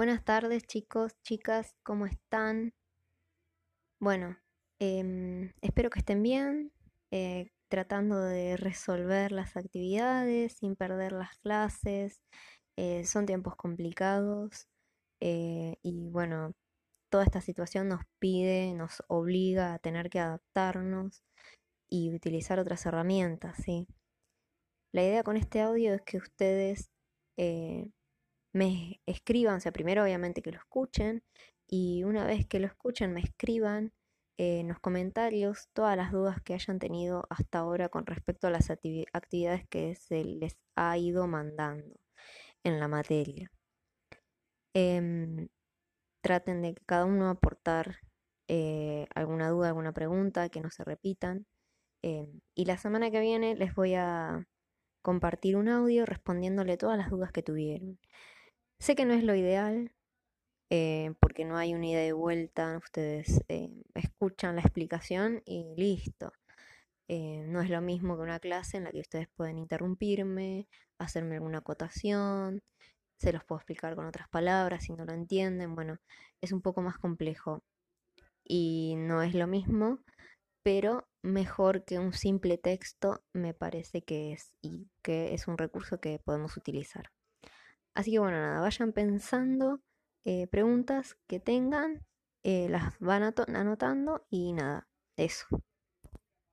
Buenas tardes chicos, chicas, ¿cómo están? Bueno, em, espero que estén bien, eh, tratando de resolver las actividades sin perder las clases. Eh, son tiempos complicados eh, y bueno, toda esta situación nos pide, nos obliga a tener que adaptarnos y utilizar otras herramientas, ¿sí? La idea con este audio es que ustedes me escriban, o sea, primero obviamente que lo escuchen y una vez que lo escuchen me escriban en los comentarios todas las dudas que hayan tenido hasta ahora con respecto a las actividades que se les ha ido mandando en la materia. Em, traten de que cada uno aportar eh, alguna duda, alguna pregunta, que no se repitan. Em, y la semana que viene les voy a compartir un audio respondiéndole todas las dudas que tuvieron. Sé que no es lo ideal, eh, porque no hay una ida de vuelta, ustedes eh, escuchan la explicación y listo. Eh, no es lo mismo que una clase en la que ustedes pueden interrumpirme, hacerme alguna acotación, se los puedo explicar con otras palabras si no lo entienden. Bueno, es un poco más complejo y no es lo mismo, pero mejor que un simple texto me parece que es y que es un recurso que podemos utilizar. Así que bueno, nada, vayan pensando eh, preguntas que tengan, eh, las van anotando y nada, eso.